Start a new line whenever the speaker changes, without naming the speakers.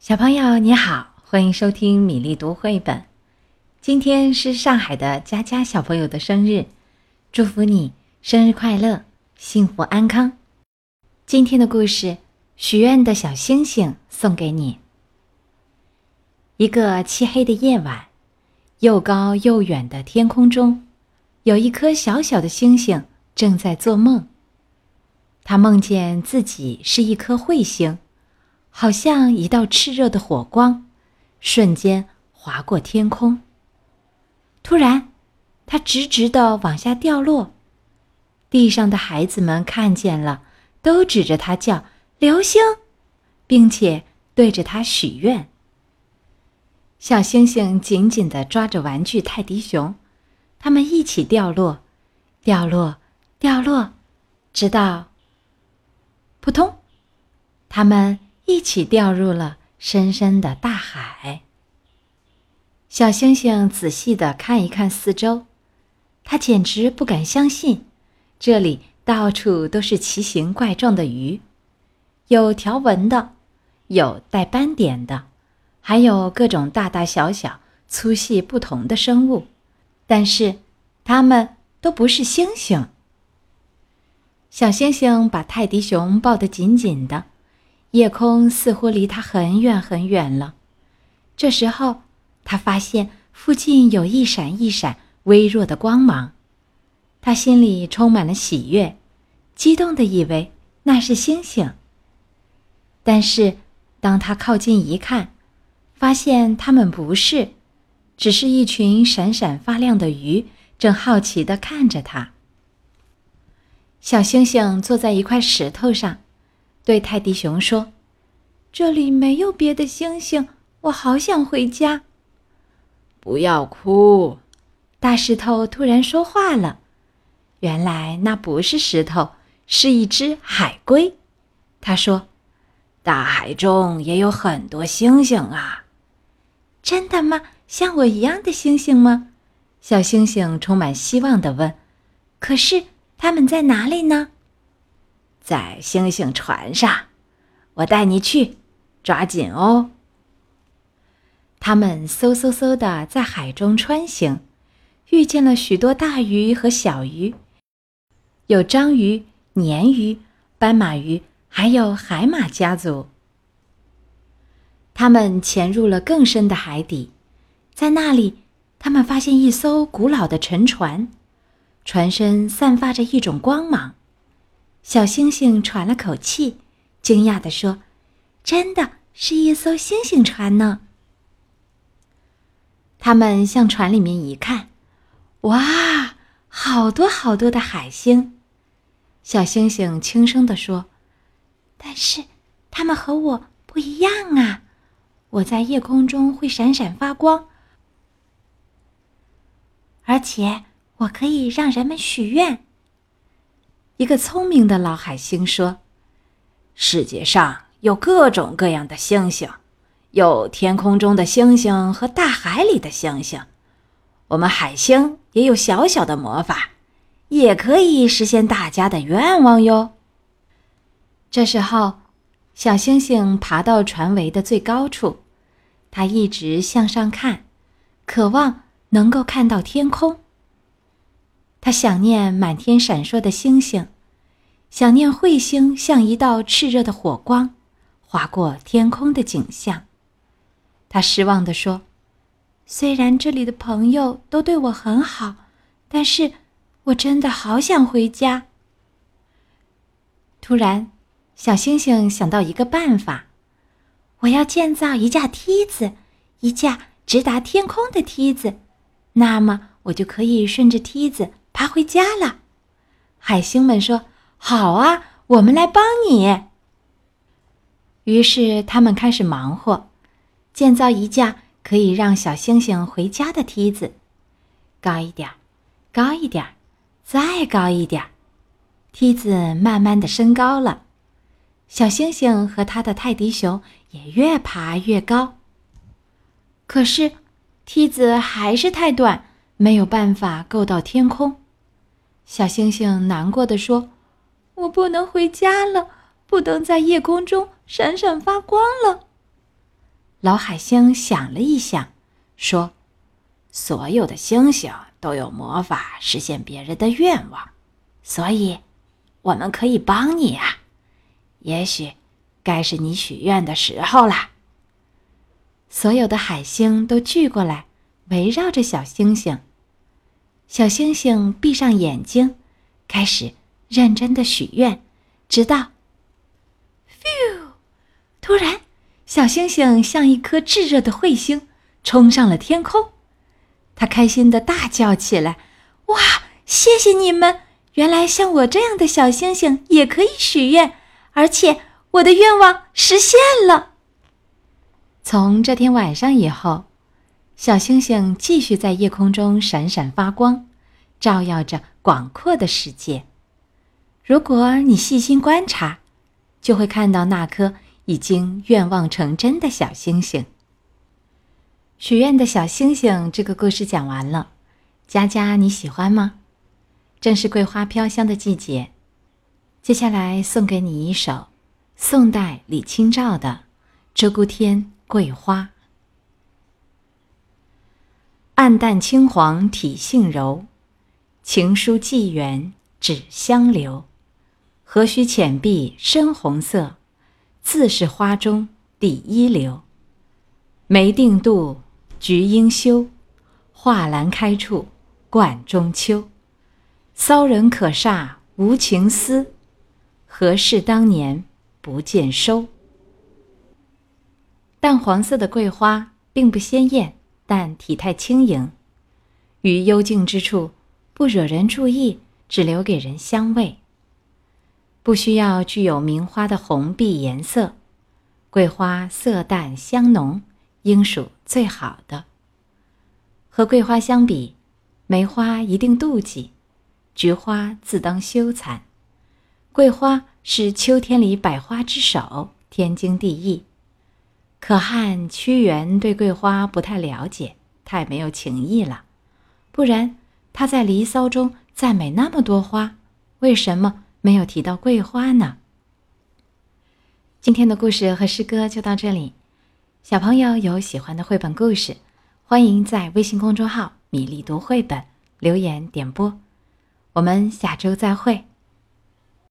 小朋友你好，欢迎收听米粒读绘本。今天是上海的佳佳小朋友的生日，祝福你生日快乐，幸福安康。今天的故事《许愿的小星星》送给你。一个漆黑的夜晚，又高又远的天空中，有一颗小小的星星正在做梦。他梦见自己是一颗彗星。好像一道炽热的火光，瞬间划过天空。突然，它直直的往下掉落。地上的孩子们看见了，都指着它叫“流星”，并且对着它许愿。小星星紧紧的抓着玩具泰迪熊，它们一起掉落，掉落，掉落，直到扑通，它们。一起掉入了深深的大海。小星星仔细的看一看四周，他简直不敢相信，这里到处都是奇形怪状的鱼，有条纹的，有带斑点的，还有各种大大小小、粗细不同的生物，但是它们都不是星星。小星星把泰迪熊抱得紧紧的。夜空似乎离他很远很远了。这时候，他发现附近有一闪一闪微弱的光芒，他心里充满了喜悦，激动的以为那是星星。但是，当他靠近一看，发现它们不是，只是一群闪闪发亮的鱼，正好奇的看着他。小星星坐在一块石头上。对泰迪熊说：“这里没有别的星星，我好想回家。”
不要哭，
大石头突然说话了。原来那不是石头，是一只海龟。他说：“
大海中也有很多星星啊。”
真的吗？像我一样的星星吗？小星星充满希望地问。“可是它们在哪里呢？”
在星星船上，我带你去，抓紧哦。
他们嗖嗖嗖的在海中穿行，遇见了许多大鱼和小鱼，有章鱼、鲶鱼、斑马鱼，还有海马家族。他们潜入了更深的海底，在那里，他们发现一艘古老的沉船，船身散发着一种光芒。小星星喘了口气，惊讶地说：“真的是一艘星星船呢！”他们向船里面一看，哇，好多好多的海星！小星星轻声地说：“但是，它们和我不一样啊！我在夜空中会闪闪发光，而且我可以让人们许愿。”一个聪明的老海星说：“
世界上有各种各样的星星，有天空中的星星和大海里的星星。我们海星也有小小的魔法，也可以实现大家的愿望哟。”
这时候，小星星爬到船桅的最高处，它一直向上看，渴望能够看到天空。他想念满天闪烁的星星，想念彗星像一道炽热的火光划过天空的景象。他失望地说：“虽然这里的朋友都对我很好，但是我真的好想回家。”突然，小星星想到一个办法：“我要建造一架梯子，一架直达天空的梯子，那么我就可以顺着梯子。”爬回家了，海星们说：“好啊，我们来帮你。”于是他们开始忙活，建造一架可以让小星星回家的梯子。高一点，高一点，再高一点，梯子慢慢的升高了。小星星和他的泰迪熊也越爬越高。可是，梯子还是太短，没有办法够到天空。小星星难过的说：“我不能回家了，不能在夜空中闪闪发光了。”
老海星想了一想，说：“所有的星星都有魔法实现别人的愿望，所以我们可以帮你啊。也许该是你许愿的时候啦。”
所有的海星都聚过来，围绕着小星星。小星星闭上眼睛，开始认真的许愿，直到飞突然，小星星像一颗炙热的彗星，冲上了天空。他开心的大叫起来：“哇！谢谢你们！原来像我这样的小星星也可以许愿，而且我的愿望实现了。”从这天晚上以后，小星星继续在夜空中闪闪发光，照耀着广阔的世界。如果你细心观察，就会看到那颗已经愿望成真的小星星。许愿的小星星这个故事讲完了，佳佳你喜欢吗？正是桂花飘香的季节，接下来送给你一首宋代李清照的《鹧鸪天》。桂花，暗淡青黄体性柔，情书寄远只相留。何须浅碧深红色，自是花中第一流。梅定妒，菊应羞，画栏开处冠中秋。骚人可煞无情思，何事当年不见收？淡黄色的桂花并不鲜艳，但体态轻盈，于幽静之处不惹人注意，只留给人香味。不需要具有名花的红碧颜色，桂花色淡香浓，应属最好的。和桂花相比，梅花一定妒忌，菊花自当羞惭，桂花是秋天里百花之首，天经地义。可汗屈原对桂花不太了解，太没有情义了。不然他在《离骚》中赞美那么多花，为什么没有提到桂花呢？今天的故事和诗歌就到这里。小朋友有喜欢的绘本故事，欢迎在微信公众号“米粒读绘本”留言点播。我们下周再会。